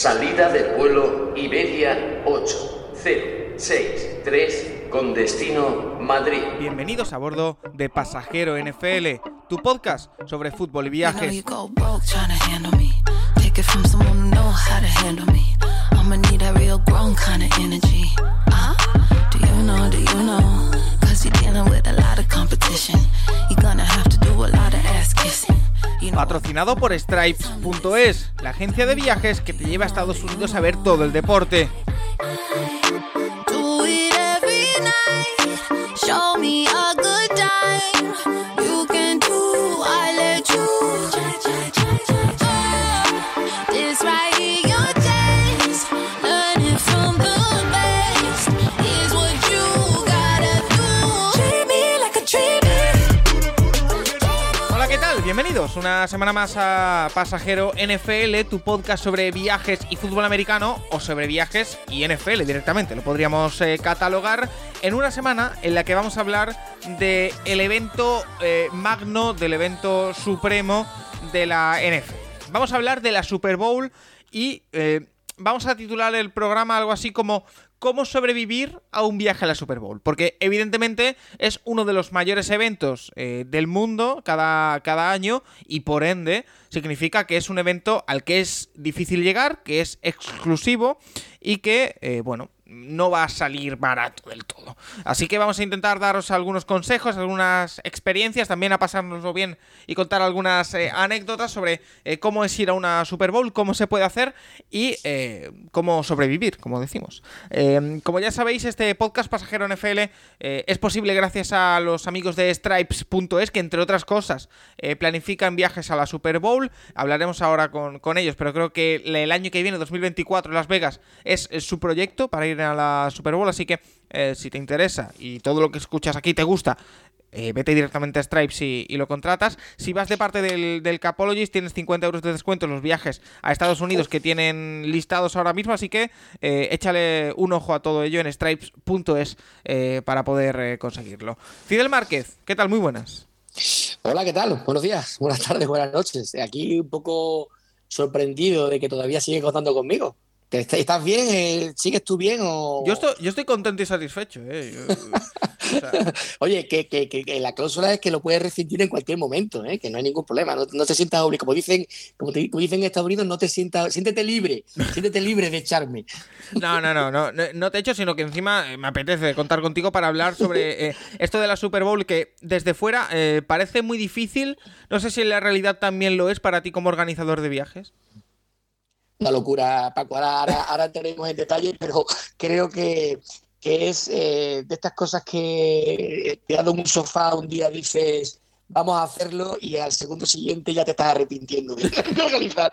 Salida del vuelo Iberia 8063 con destino Madrid. Bienvenidos a bordo de Pasajero NFL, tu podcast sobre fútbol y viajes. Patrocinado por Stripes.es, la agencia de viajes que te lleva a Estados Unidos a ver todo el deporte. Bienvenidos una semana más a Pasajero NFL, tu podcast sobre viajes y fútbol americano o sobre viajes y NFL directamente. Lo podríamos eh, catalogar en una semana en la que vamos a hablar del el evento eh, magno, del evento supremo de la NFL. Vamos a hablar de la Super Bowl y eh, vamos a titular el programa algo así como cómo sobrevivir a un viaje a la Super Bowl. Porque evidentemente es uno de los mayores eventos eh, del mundo cada, cada año y por ende significa que es un evento al que es difícil llegar, que es exclusivo y que, eh, bueno, no va a salir barato del todo. Así que vamos a intentar daros algunos consejos, algunas experiencias, también a pasárnoslo bien y contar algunas eh, anécdotas sobre eh, cómo es ir a una Super Bowl, cómo se puede hacer y eh, cómo sobrevivir, como decimos. como ya sabéis, este podcast Pasajero NFL es posible gracias a los amigos de Stripes.es, que entre otras cosas planifican viajes a la Super Bowl. Hablaremos ahora con, con ellos, pero creo que el año que viene, 2024, Las Vegas, es su proyecto para ir a la Super Bowl, así que eh, si te interesa y todo lo que escuchas aquí te gusta, eh, vete directamente a Stripes y, lo contratas. Si vas de parte del, del, Capologist, tienes 50 euros de descuento en los viajes a Estados Unidos que tienen listados ahora mismo, así que eh, échale un ojo a todo ello en stripes.es para poder conseguirlo. Fidel Márquez, ¿qué tal? Muy buenas. Hola, ¿qué tal? Buenos días, buenas tardes, buenas noches. Aquí un poco sorprendido de que todavía sigue contando conmigo. ¿Estás bien? Eh, ¿Sigues tú bien? O... Yo, estoy, yo estoy contento y satisfecho. Eh. Oye, que, que, que, la cláusula es que lo puedes rescindir en cualquier momento, ¿eh? que no hay ningún problema. No, te sientas obligado. Como dicen, como, te, dicen en Estados Unidos, no te sientas, siéntete libre, siéntete libre de echarme. No, no, no, no, no te echo, sino que encima me apetece contar contigo para hablar sobre esto de la Super Bowl, que desde fuera parece muy difícil. No sé si en la realidad también lo es para ti como organizador de viajes una locura, Paco. Ahora, ahora, entraremos en detalle, pero creo que, es eh, de estas cosas que te dado un sofá un día dices vamos a hacerlo y al segundo siguiente ya te estás arrepintiendo de organizar.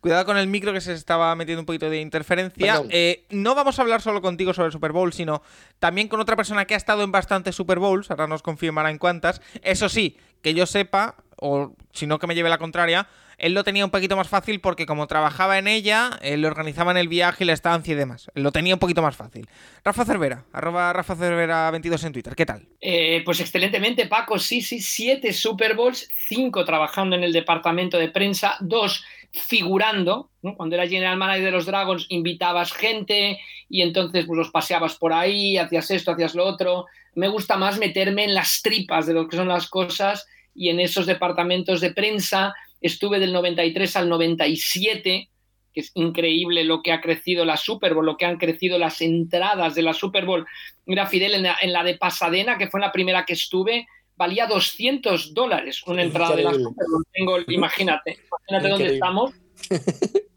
Cuidado con el micro que se estaba metiendo un poquito de interferencia. Eh, no vamos a hablar solo contigo sobre el Super Bowl, sino también con otra persona que ha estado en bastantes Super Bowls, ahora nos confirmará en cuántas. Eso sí, que yo sepa, o si no que me lleve la contraria, él lo tenía un poquito más fácil porque como trabajaba en ella, él le organizaban el viaje y la estancia y demás. lo tenía un poquito más fácil. Rafa Cervera, arroba Rafa Cervera 22 en Twitter, ¿qué tal? Eh, pues excelentemente, Paco. Sí, sí, siete Super Bowls, cinco trabajando en el departamento de prensa, dos figurando. Cuando era general manager de los Dragons, invitabas gente y entonces pues, los paseabas por ahí, hacías esto, hacías lo otro. Me gusta más meterme en las tripas de lo que son las cosas y en esos departamentos de prensa estuve del 93 al 97, que es increíble lo que ha crecido la Super Bowl, lo que han crecido las entradas de la Super Bowl. Mira, Fidel, en la, de Pasadena, que fue la primera que estuve, valía 200 dólares una entrada de la Super Bowl. Tengo, imagínate, imagínate dónde estamos.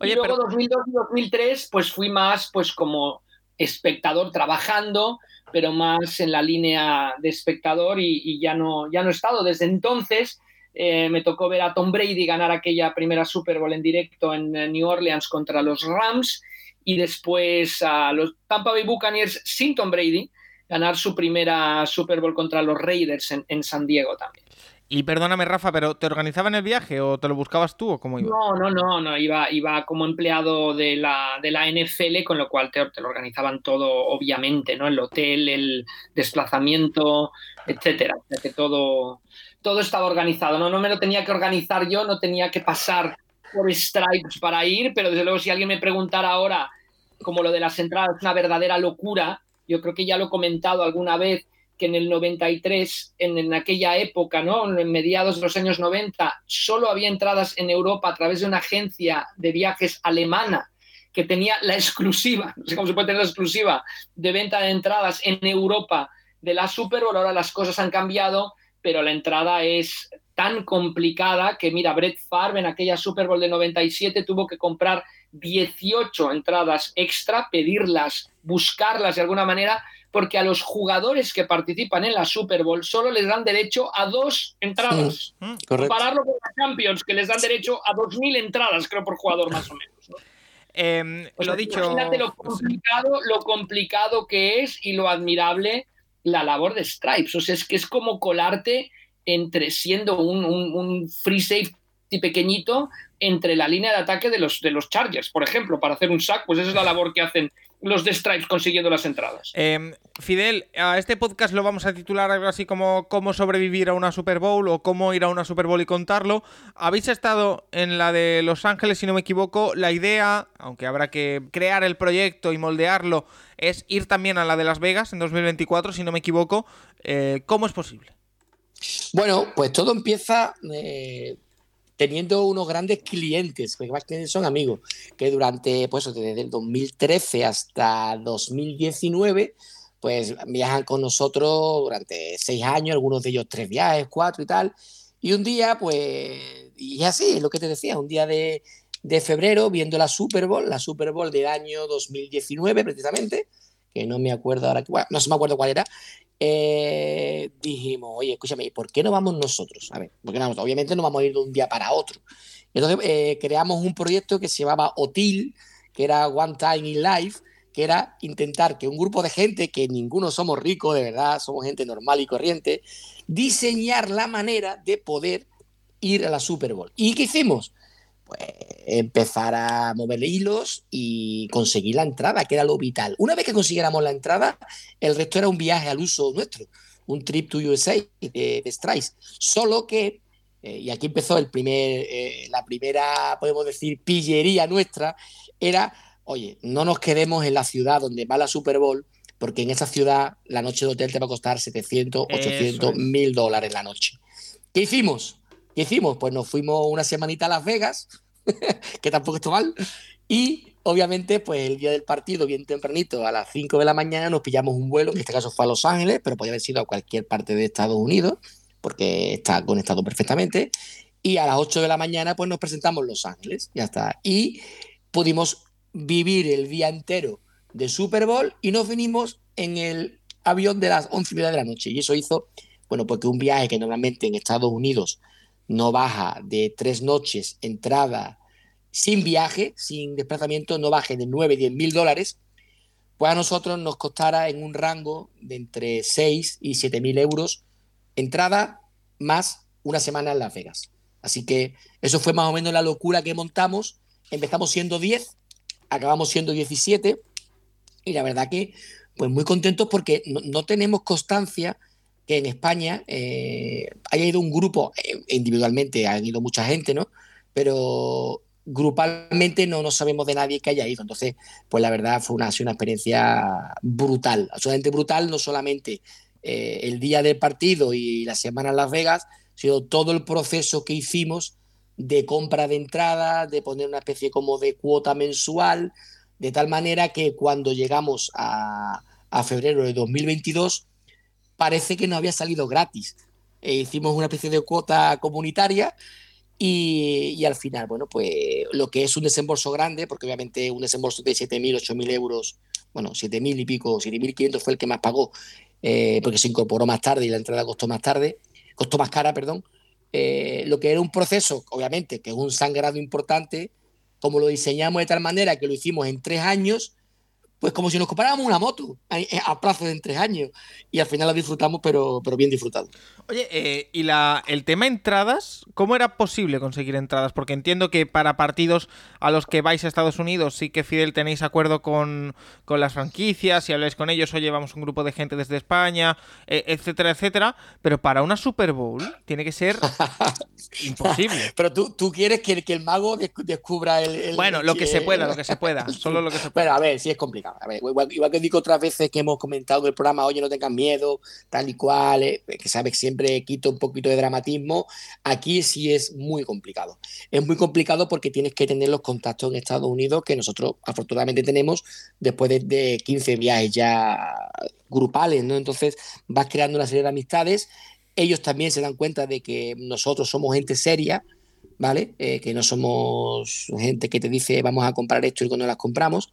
Oye, y luego 2002 y 2003, pues fui más pues como espectador trabajando, pero más en la línea de espectador y, ya, no, ya no he estado. Desde entonces eh, me tocó ver a Tom Brady ganar aquella primera Super Bowl en directo en New Orleans contra los Rams y después a los Tampa Bay Buccaneers sin Tom Brady ganar su primera Super Bowl contra los Raiders en, San Diego también. Y perdóname, Rafa, pero ¿te organizaban el viaje o te lo buscabas tú o cómo iba? No, no, no, no. Iba, iba como empleado de la, de la NFL, con lo cual te, te, lo organizaban todo, obviamente, ¿no? El hotel, el desplazamiento, etcétera. que todo, todo estaba organizado, ¿no? No me lo tenía que organizar yo, no tenía que pasar por stripes para ir, pero desde luego si alguien me preguntara ahora, como lo de las entradas es una verdadera locura, yo creo que ya lo he comentado alguna vez, que en el 93, en, en, aquella época, ¿no? en mediados de los años 90, solo había entradas en Europa a través de una agencia de viajes alemana que tenía la exclusiva, no sé cómo se puede tener la exclusiva de venta de entradas en Europa de la Super Bowl. Ahora las cosas han cambiado, pero la entrada es tan complicada que, mira, Brett Favre en aquella Super Bowl de 97 tuvo que comprar 18 entradas extra, pedirlas, buscarlas de alguna manera, porque a los jugadores que participan en la Super Bowl solo les dan derecho a dos entradas. Mm, Compararlo con la Champions, que les dan derecho a 2.000 entradas, creo, por jugador más o menos. Pues lo dicho. Imagínate lo complicado, lo complicado que es y lo admirable la labor de Stripes. O sea, es que es como colarte entre siendo un, un, free safety pequeñito entre la línea de ataque de los, de los Chargers, por ejemplo, para hacer un sack, pues esa es la labor que hacen los de Stripes consiguiendo las entradas. Em, Fidel, a este podcast lo vamos a titular algo así como cómo sobrevivir a una Super Bowl o cómo ir a una Super Bowl y contarlo. Habéis estado en la de Los Ángeles, si no me equivoco. La idea, aunque habrá que crear el proyecto y moldearlo, es ir también a la de Las Vegas en 2024, si no me equivoco. Eh, ¿Cómo es posible? Bueno, pues todo empieza... Eh, teniendo unos grandes clientes, que más que son amigos, que durante, pues, desde el 2013 hasta 2019, pues viajan con nosotros durante seis años, algunos de ellos tres viajes, cuatro y tal. Y un día, pues, y así, es lo que te decía, un día de, de febrero, viendo la Super Bowl, la Super Bowl del año 2019 precisamente, que no me acuerdo ahora, no se me acuerdo cuál era, eh, dijimos, oye, escúchame, ¿por qué no vamos nosotros? A ver, porque no, obviamente no vamos a ir de un día para otro. Entonces eh, creamos un proyecto que se llamaba OTIL, que era One Time in Life, que era intentar que un grupo de gente, que ninguno somos ricos, de verdad, somos gente normal y corriente, diseñar la manera de poder ir a la Super Bowl. ¿Y qué hicimos? Pues empezar a mover hilos y conseguir la entrada, que era lo vital. Una vez que consiguiéramos la entrada, el resto era un viaje al uso nuestro, un trip to USA de, de Solo que, eh, y aquí empezó el primer, eh, la primera, podemos decir, pillería nuestra, era, oye, no nos quedemos en la ciudad donde va la Super Bowl, porque en esa ciudad la noche de hotel te va a costar 700, 800, mil dólares la noche. ¿Qué hicimos? ¿Qué hicimos? Pues nos fuimos una semanita a Las Vegas, que tampoco está mal, y obviamente, pues el día del partido, bien tempranito, a las 5 de la mañana, nos pillamos un vuelo, en este caso fue a Los Ángeles, pero podía haber sido a cualquier parte de Estados Unidos, porque está conectado perfectamente, y a las 8 de la mañana, pues nos presentamos en Los Ángeles, ya está. Y pudimos vivir el día entero de Super Bowl y nos vinimos en el avión de las 11 de la noche. Y eso hizo, bueno, porque un viaje que normalmente en Estados Unidos no baja de tres noches, entrada, sin viaje, sin desplazamiento, no baje de 9, 10 mil dólares, pues a nosotros nos costara en un rango de entre 6 y 7 mil euros entrada más una semana en Las Vegas. Así que eso fue más o menos la locura que montamos. Empezamos siendo 10, acabamos siendo 17 y la verdad que pues muy contentos porque no tenemos constancia en España eh, haya ido un grupo, eh, individualmente ha ido mucha gente, ¿no? Pero grupalmente no, no sabemos de nadie que haya ido. Entonces, pues la verdad fue una, experiencia brutal, absolutamente brutal, no solamente eh, el día del partido y la semana en Las Vegas, sino todo el proceso que hicimos de compra de entrada, de poner una especie como de cuota mensual, de tal manera que cuando llegamos a febrero de 2022, parece que no había salido gratis. Eh, hicimos una especie de cuota comunitaria y, al final, bueno, pues lo que es un desembolso grande, porque obviamente un desembolso de 7.000, 8.000 euros, bueno, 7.000 y pico, 7.500 fue el que más pagó, eh, porque se incorporó más tarde y la entrada costó más tarde, costó más cara, perdón. Eh, lo que era un proceso, obviamente, que es un sangrado importante, como lo diseñamos de tal manera que lo hicimos en tres años, pues como si nos compráramos una moto a, plazo de tres años. Y al final la disfrutamos, pero, pero bien disfrutado. Oye, eh, ¿y la, el tema entradas? ¿Cómo era posible conseguir entradas? Porque entiendo que para partidos a los que vais a Estados Unidos sí que Fidel tenéis acuerdo con, las franquicias y habláis con ellos, oye, vamos un grupo de gente desde España, e, etcétera, etcétera. Pero para una Super Bowl tiene que ser imposible. Pero tú, tú quieres que, que el mago descubra el... bueno, lo que se pueda, lo que se pueda. Solo lo que se pueda. Pero a ver, sí es complicado igual, que digo otras veces que hemos comentado en el programa, oye, no tengan miedo, tal y cual, eh, que sabes que siempre quito un poquito de dramatismo, aquí sí es muy complicado. Es muy complicado porque tienes que tener los contactos en Estados Unidos que nosotros afortunadamente tenemos después de, de 15 viajes ya grupales, ¿no? Entonces vas creando una serie de amistades. Ellos también se dan cuenta de que nosotros somos gente seria, ¿vale? Eh, que no somos gente que te dice vamos a comprar esto y cuando las compramos.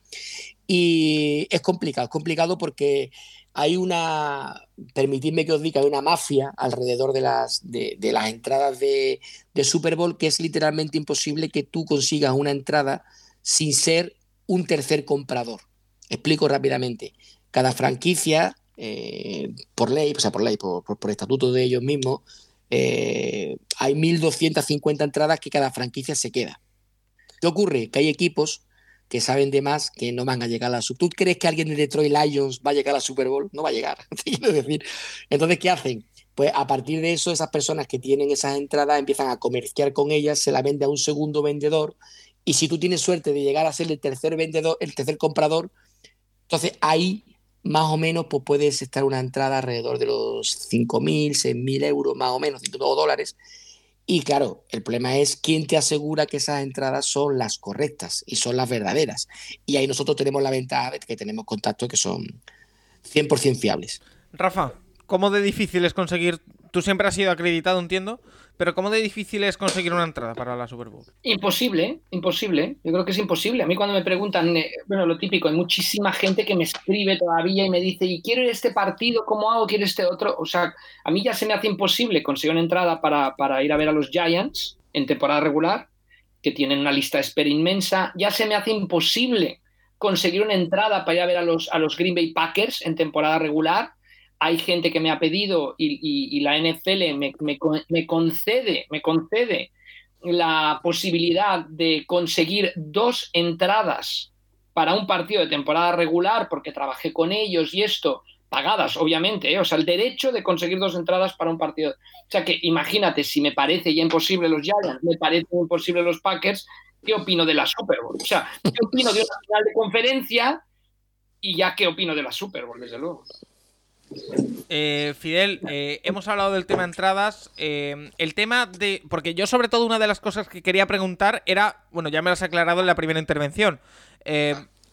Y es complicado, es complicado porque hay una, permitidme que os diga, hay una mafia alrededor de las, de, las entradas de, Super Bowl que es literalmente imposible que tú consigas una entrada sin ser un tercer comprador. Explico rápidamente. Cada franquicia, eh, por ley, o sea, por ley, por, por, estatuto de ellos mismos, eh, hay 1.250 entradas que cada franquicia se queda. ¿Qué ocurre? Que hay equipos que saben de más que no van a llegar a la Super ¿Tú crees que alguien de Detroit Lions va a llegar a la Super Bowl? No va a llegar. decir. Entonces, ¿qué hacen? Pues a partir de eso, esas personas que tienen esas entradas empiezan a comerciar con ellas, se la vende a un segundo vendedor. Y si tú tienes suerte de llegar a ser el tercer vendedor, el tercer comprador, entonces ahí más o menos pues puedes estar una entrada alrededor de los 5.000, 6.000 euros más o menos, 5 dólares. Y claro, el problema es quién te asegura que esas entradas son las correctas y son las verdaderas. Y ahí nosotros tenemos la ventaja de que tenemos contactos que son 100% fiables. Rafa, ¿cómo de difícil es conseguir? Tú siempre has sido acreditado, entiendo. Pero ¿cómo de difícil es conseguir una entrada para la Super Bowl? Imposible, imposible. Yo creo que es imposible. A mí cuando me preguntan, eh, bueno, lo típico, hay muchísima gente que me escribe todavía y me dice, y quiero este partido, ¿cómo hago? ¿Quiero este otro? O sea, a mí ya se me hace imposible conseguir una entrada para, para ir a ver a los Giants en temporada regular, que tienen una lista de espera inmensa. Ya se me hace imposible conseguir una entrada para ir a ver a los, a los Green Bay Packers en temporada regular hay gente que me ha pedido y, la NFL me, concede, me concede la posibilidad de conseguir dos entradas para un partido de temporada regular, porque trabajé con ellos y esto, pagadas, obviamente, ¿eh? o sea, el derecho de conseguir dos entradas para un partido. O sea, que imagínate, si me parece ya imposible los Giants, me parece imposible los Packers, ¿qué opino de la Super Bowl? O sea, ¿qué opino de una final de conferencia? Y ya qué opino de la Super Bowl, desde luego. Eh, Fidel, eh, hemos hablado del tema entradas. Eh, el tema de. Porque yo, sobre todo, una de las cosas que quería preguntar era. Bueno, ya me lo has aclarado en la primera intervención.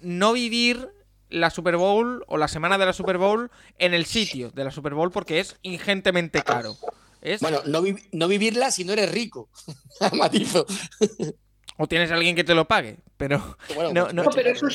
no vivir la Super Bowl o la semana de la Super Bowl en el sitio de la Super Bowl porque es ingentemente caro. Bueno, no, no, vivirla si no eres rico. Matizo o tienes a alguien que te lo pague, pero no, no, pero eso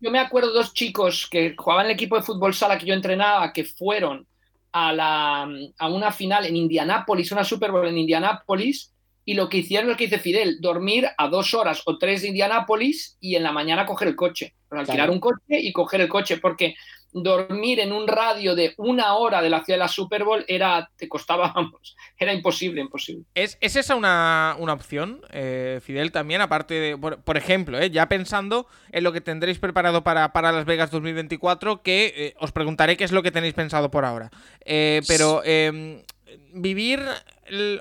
yo me acuerdo dos chicos que jugaban en el equipo de fútbol sala que yo entrenaba que fueron a, la, a una final en Indianápolis, una Super Bowl en Indianápolis, y lo que hicieron es lo que dice Fidel, dormir a dos horas o tres de Indianápolis y en la mañana coger el coche, alquilar un coche y coger el coche, porque dormir en un radio de una hora de la ciudad de la Super Bowl era, te costaba, vamos, era imposible, imposible. ¿Es, esa una, opción, eh, Fidel, también? Aparte de, por, ejemplo, eh, ya pensando en lo que tendréis preparado para, para Las Vegas 2024, que eh, os preguntaré qué es lo que tenéis pensado por ahora. pero em, vivir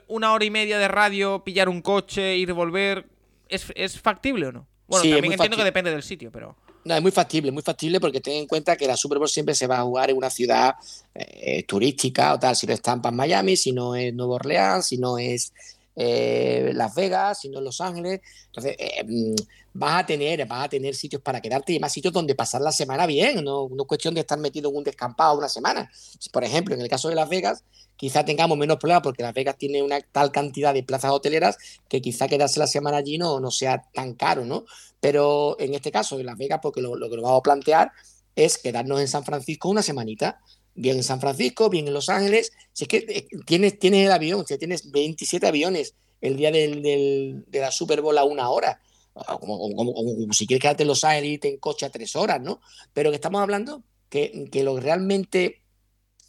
una hora y media de radio, pillar un coche, ir y volver, ¿es, factible o no? Bueno, también entiendo que depende del sitio, pero... No, es muy factible, muy factible porque ten en cuenta que la Super Bowl siempre se va a jugar en una ciudad eh, turística o tal, si no es Tampa en Miami, si no es Nueva Orleans, si no es eh, Las Vegas, si no es Los Ángeles. Entonces, eh, mm, vas a tener, vas a tener sitios para quedarte y más sitios donde pasar la semana bien, no, no es cuestión de estar metido en un descampado una semana. Por ejemplo, en el caso de Las Vegas, quizá tengamos menos problemas porque Las Vegas tiene una tal cantidad de plazas hoteleras que quizá quedarse la semana allí no, no sea tan caro, ¿no? Pero en este caso de Las Vegas, porque lo, que nos vamos a plantear es quedarnos en San Francisco una semanita, bien en San Francisco, bien en Los Ángeles, si es que eh, tienes, tienes el avión, o tienes 27 aviones el día del, de la Super Bowl a una hora. como, si quieres quedarte en Los Ángeles y en coche a tres horas, ¿no? Pero que estamos hablando que, que lo realmente,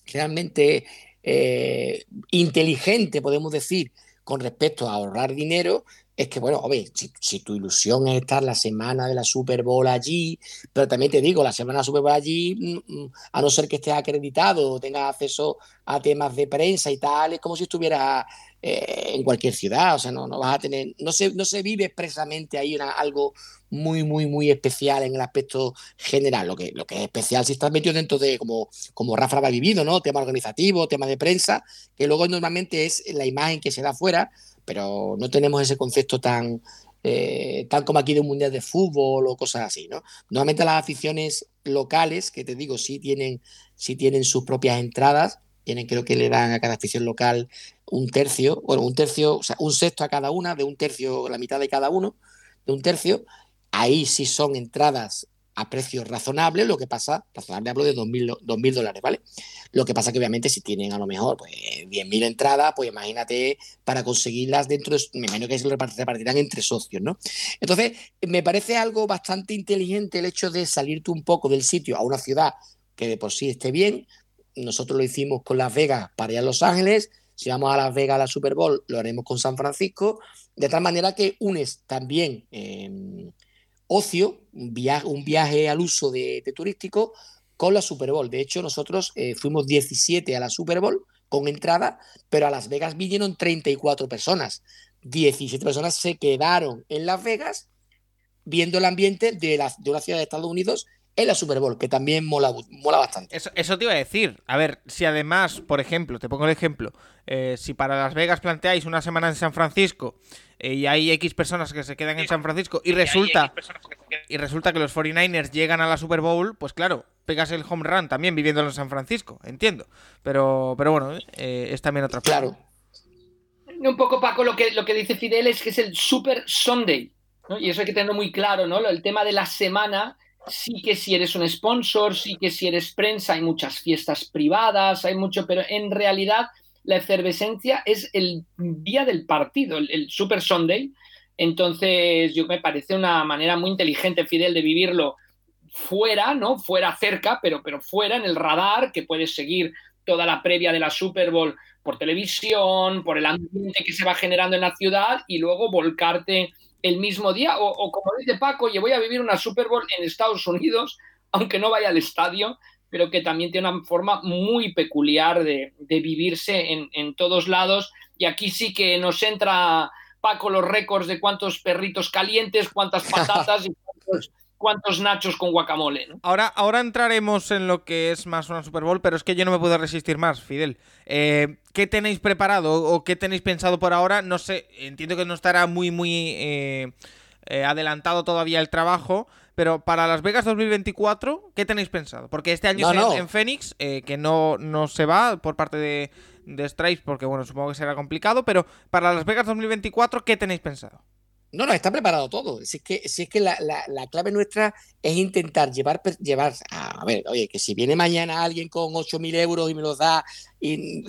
realmente eh, inteligente, podemos decir, con respecto a ahorrar dinero, es que, bueno, oye, si, tu ilusión es estar la semana de la Super Bowl allí, pero también te digo, la semana de la Super Bowl allí, mm, mm, a no ser que estés acreditado o tengas acceso a temas de prensa y tal, es como si estuvieras eh, en cualquier ciudad, o sea, no, vas a tener, no se, no se vive expresamente ahí algo muy, muy, muy especial en el aspecto general. Lo que, lo que es especial si estás metido dentro de, como, como Rafa ha vivido, ¿no? Tema organizativo, tema de prensa, que luego normalmente es la imagen que se da afuera pero no tenemos ese concepto tan, eh, tan como aquí de un mundial de fútbol o cosas así, ¿no? Normalmente las aficiones locales, que te digo, sí tienen, sí tienen sus propias entradas, tienen, creo que le dan a cada afición local un tercio, bueno, un tercio, o sea, un sexto a cada una, de un tercio, la mitad de cada uno, de un tercio. Ahí sí son entradas a precios razonables, lo que pasa, razonable hablo de 2.000 dólares, ¿vale? Lo que pasa que obviamente si tienen a lo mejor pues 10.000 entradas, pues imagínate para conseguirlas dentro, de, me imagino que se repartirán entre socios, ¿no? Entonces, me parece algo bastante inteligente el hecho de salirte un poco del sitio a una ciudad que de por sí esté bien. Nosotros lo hicimos con Las Vegas para ir a Los Ángeles, si vamos a Las Vegas a la Super Bowl, lo haremos con San Francisco, de tal manera que unes también... Eh, ocio, un viaje, al uso de, turístico con la Super Bowl. De hecho, nosotros eh, fuimos 17 a la Super Bowl con entrada, pero a Las Vegas vinieron 34 personas. 17 personas se quedaron en Las Vegas viendo el ambiente de una ciudad de Estados Unidos en la Super Bowl, que también mola, mola bastante. Eso, eso, te iba a decir. A ver, si además, por ejemplo, te pongo el ejemplo, eh, si para Las Vegas planteáis una semana en San Francisco eh, y hay X personas que se quedan en San Francisco y resulta, y resulta que los 49ers llegan a la Super Bowl, pues claro, pegas el home run también viviendo en San Francisco, entiendo. Pero, pero bueno, eh, es también otra cosa. Claro. Un poco, Paco, lo que, lo que dice Fidel es que es el Super Sunday. Y eso hay que tenerlo muy claro, ¿no? El tema de la semana sí que si eres un sponsor, sí que si eres prensa, hay muchas fiestas privadas, hay mucho, pero en realidad la efervescencia es el día del partido, el, Super Sunday. Entonces, yo me parece una manera muy inteligente, Fidel, de vivirlo fuera, ¿no? Fuera cerca, pero, pero fuera en el radar, que puedes seguir toda la previa de la Super Bowl por televisión, por el ambiente que se va generando en la ciudad y luego volcarte el mismo día, o, como dice Paco, yo voy a vivir una Super Bowl en Estados Unidos, aunque no vaya al estadio, pero que también tiene una forma muy peculiar de, vivirse en, todos lados. Y aquí sí que nos entra Paco los récords de cuántos perritos calientes, cuántas patatas y cuántos, cuántos nachos con guacamole. Ahora, ahora entraremos en lo que es más una Super Bowl, pero es que yo no me puedo resistir más, Fidel. Eh, ¿Qué tenéis preparado o qué tenéis pensado por ahora? No sé, entiendo que no estará muy, muy eh, eh, adelantado todavía el trabajo, pero para Las Vegas 2024, ¿qué tenéis pensado? Porque este año es En, Phoenix, que no, no se va por parte de, de Stripes, porque bueno, supongo que será complicado, pero para Las Vegas 2024, ¿qué tenéis pensado? No, no, está preparado todo. Si es que, es que la, clave nuestra es intentar llevar, llevar a, ver, oye, que si viene mañana alguien con 8.000 euros y me los da, y,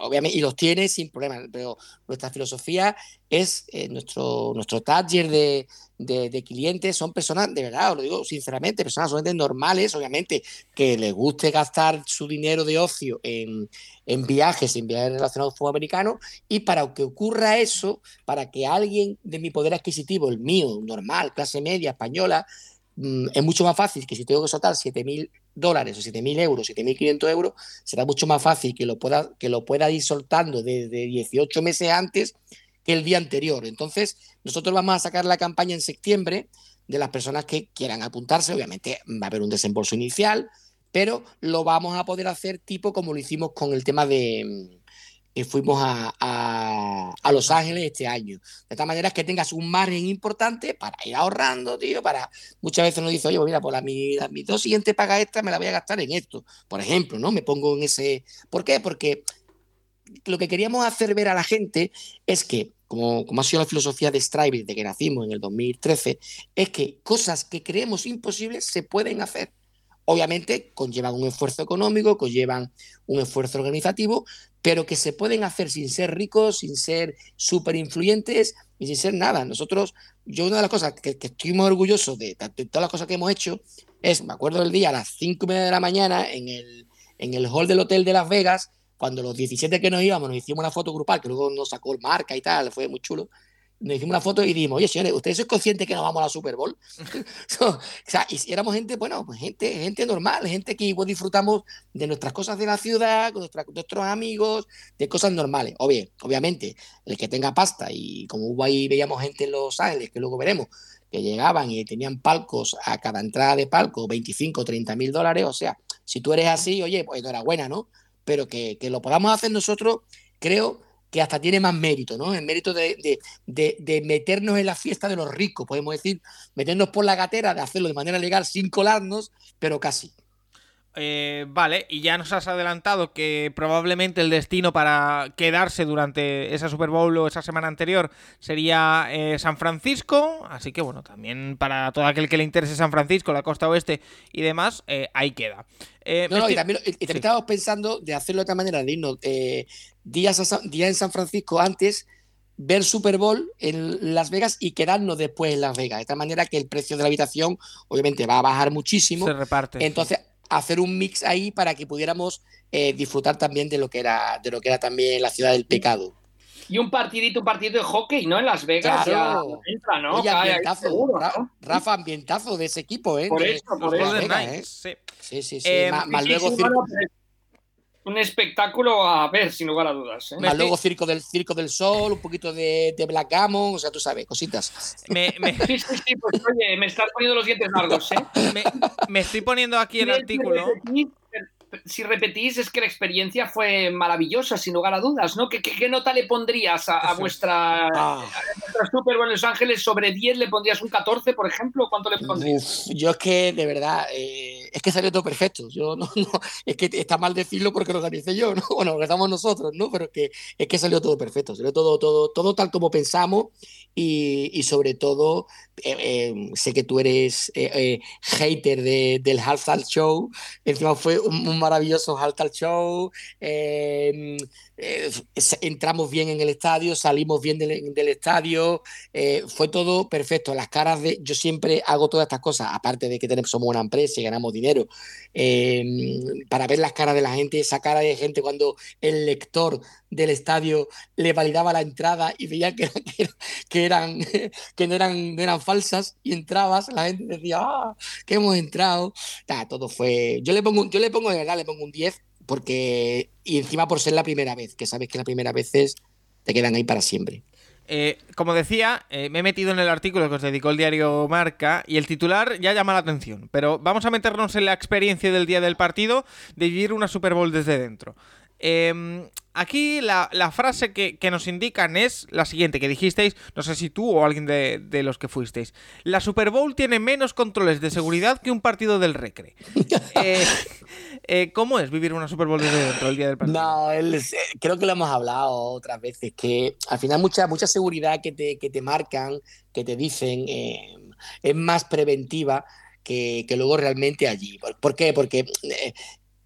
obviamente, y los tiene sin problema, pero nuestra filosofía es eh, nuestro, nuestro taller de, de, clientes son personas, de verdad, lo digo sinceramente, personas solamente normales, obviamente, que les guste gastar su dinero de ocio en, en viajes, en viajes relacionados con fútbol americano, y para que ocurra eso, para que alguien de mi poder adquisitivo, el mío, normal, clase media, española, mm, es mucho más fácil que si tengo que soltar 7.000 dólares o 7.000 euros, 7.500 euros, será mucho más fácil que lo pueda, que lo pueda ir soltando desde 18 meses antes que el día anterior. Entonces, nosotros vamos a sacar la campaña en septiembre de las personas que quieran apuntarse. Obviamente va a haber un desembolso inicial, pero lo vamos a poder hacer tipo como lo hicimos con el tema de mm, que fuimos a, a, Los Ángeles este año. De tal manera que tengas un margen importante para ir ahorrando, tío, para... Muchas veces nos dice, oye, mira, por la, mi, mis dos siguientes pagas extra me la voy a gastar en esto, por ejemplo, ¿no? Me pongo en ese... ¿Por qué? Porque lo que queríamos hacer ver a la gente es que, como, como ha sido la filosofía de Stripe desde que nacimos en el 2013, es que cosas que creemos imposibles se pueden hacer. Obviamente conllevan un esfuerzo económico, conllevan un esfuerzo organizativo, pero que se pueden hacer sin ser ricos, sin ser súper influyentes y sin ser nada. Nosotros, yo una de las cosas que, estoy muy orgulloso de, de, todas las cosas que hemos hecho es, me acuerdo del día a las 5 y media de la mañana en el, en el hall del hotel de Las Vegas, cuando los 17 que nos íbamos nos hicimos una foto grupal, que luego nos sacó el marca y tal, fue muy chulo nos hicimos una foto y dijimos, oye, señores, ¿ustedes son conscientes que nos vamos a la Super Bowl? o sea, y éramos gente, bueno, pues gente, gente normal, gente que igual disfrutamos de nuestras cosas de la ciudad, con, nuestros amigos, de cosas normales. Obviamente, el que tenga pasta, y como hubo ahí, veíamos gente en Los Ángeles, que luego veremos, que llegaban y tenían palcos a cada entrada de palco 25, 30 mil dólares, o sea, si tú eres así, oye, pues enhorabuena, ¿no? Pero que, que lo podamos hacer nosotros, creo que hasta tiene más mérito, ¿no? El mérito de, meternos en la fiesta de los ricos, podemos decir, meternos por la gatera, de hacerlo de manera legal sin colarnos, pero casi. Eh, vale, y ya nos has adelantado que probablemente el destino para quedarse durante esa Super Bowl o esa semana anterior sería eh, San Francisco, así que bueno, también para todo aquel que le interese San Francisco, la costa oeste y demás, eh, ahí queda. no, no, y también, estábamos pensando de hacerlo de otra manera, de irnos días, días en San Francisco antes ver Super Bowl en Las Vegas y quedarnos después en Las Vegas. De esta manera que el precio de la habitación obviamente va a bajar muchísimo. Se reparte. Entonces, hacer un mix ahí para que pudiéramos eh, disfrutar también de lo que era de lo que era también la ciudad del pecado. Y un partidito, un partido de hockey, ¿no? En Las Vegas claro. ya entra, ¿no? ambientazo, Rafa, ambientazo de ese equipo, ¿eh? Por eso, por eso. ¿eh? Sí, sí, sí. Eh, más, luego un espectáculo a ver, sin lugar a dudas. ¿eh? Más luego circo del circo del sol, un poquito de, de Black Gammon, o sea, tú sabes, cositas. Me, Sí, sí, sí, pues oye, me estás poniendo los dientes largos, ¿eh? Me, estoy poniendo aquí el artículo si repetís, es que la experiencia fue maravillosa, sin lugar a dudas, ¿no? ¿Qué, qué, nota le pondrías a, vuestra, ah. Super Bowl en Los Ángeles? ¿Sobre 10 le pondrías un 14, por ejemplo? ¿Cuánto le pondrías? yo es que, de verdad, eh, es que salió todo perfecto. Yo no, es que está mal decirlo porque lo organicé yo, ¿no? Bueno, lo estamos nosotros, ¿no? Pero es que, es que salió todo perfecto, salió todo, todo, todo tal como pensamos y, sobre todo, eh, eh, sé que tú eres hater del halftime show, encima fue un maravilloso Altar Show, em, eh, entramos bien en el estadio, salimos bien del, estadio, eh, fue todo perfecto. Las caras de, yo siempre hago todas estas cosas, aparte de que tenemos, somos una empresa y ganamos dinero, em, para ver las caras de la gente, esa cara de gente cuando el lector del estadio le validaba la entrada y veía que, eran, que no, eran, falsas y entrabas, la gente decía, ah, que hemos entrado. todo fue, yo le pongo, yo le pongo de verdad, le pongo un 10 porque y encima por ser la primera vez, que sabes que la primera vez es, te quedan ahí para siempre. Eh, como decía, eh, me he metido en el artículo que os dedicó el diario Marca y el titular ya llama la atención, pero vamos a meternos en la experiencia del día del partido de vivir una Super Bowl desde dentro. Em, aquí la, frase que, nos indican es la siguiente, que dijisteis, no sé si tú o alguien de, los que fuisteis. La Super Bowl tiene menos controles de seguridad que un partido del Recre. Eh, eh, ¿Cómo es vivir una Super Bowl desde el día del partido? No, eh, creo que lo hemos hablado otras veces, que al final mucha, mucha seguridad que te, que te marcan, que te dicen, es más preventiva que, luego realmente allí. ¿Por, qué? Porque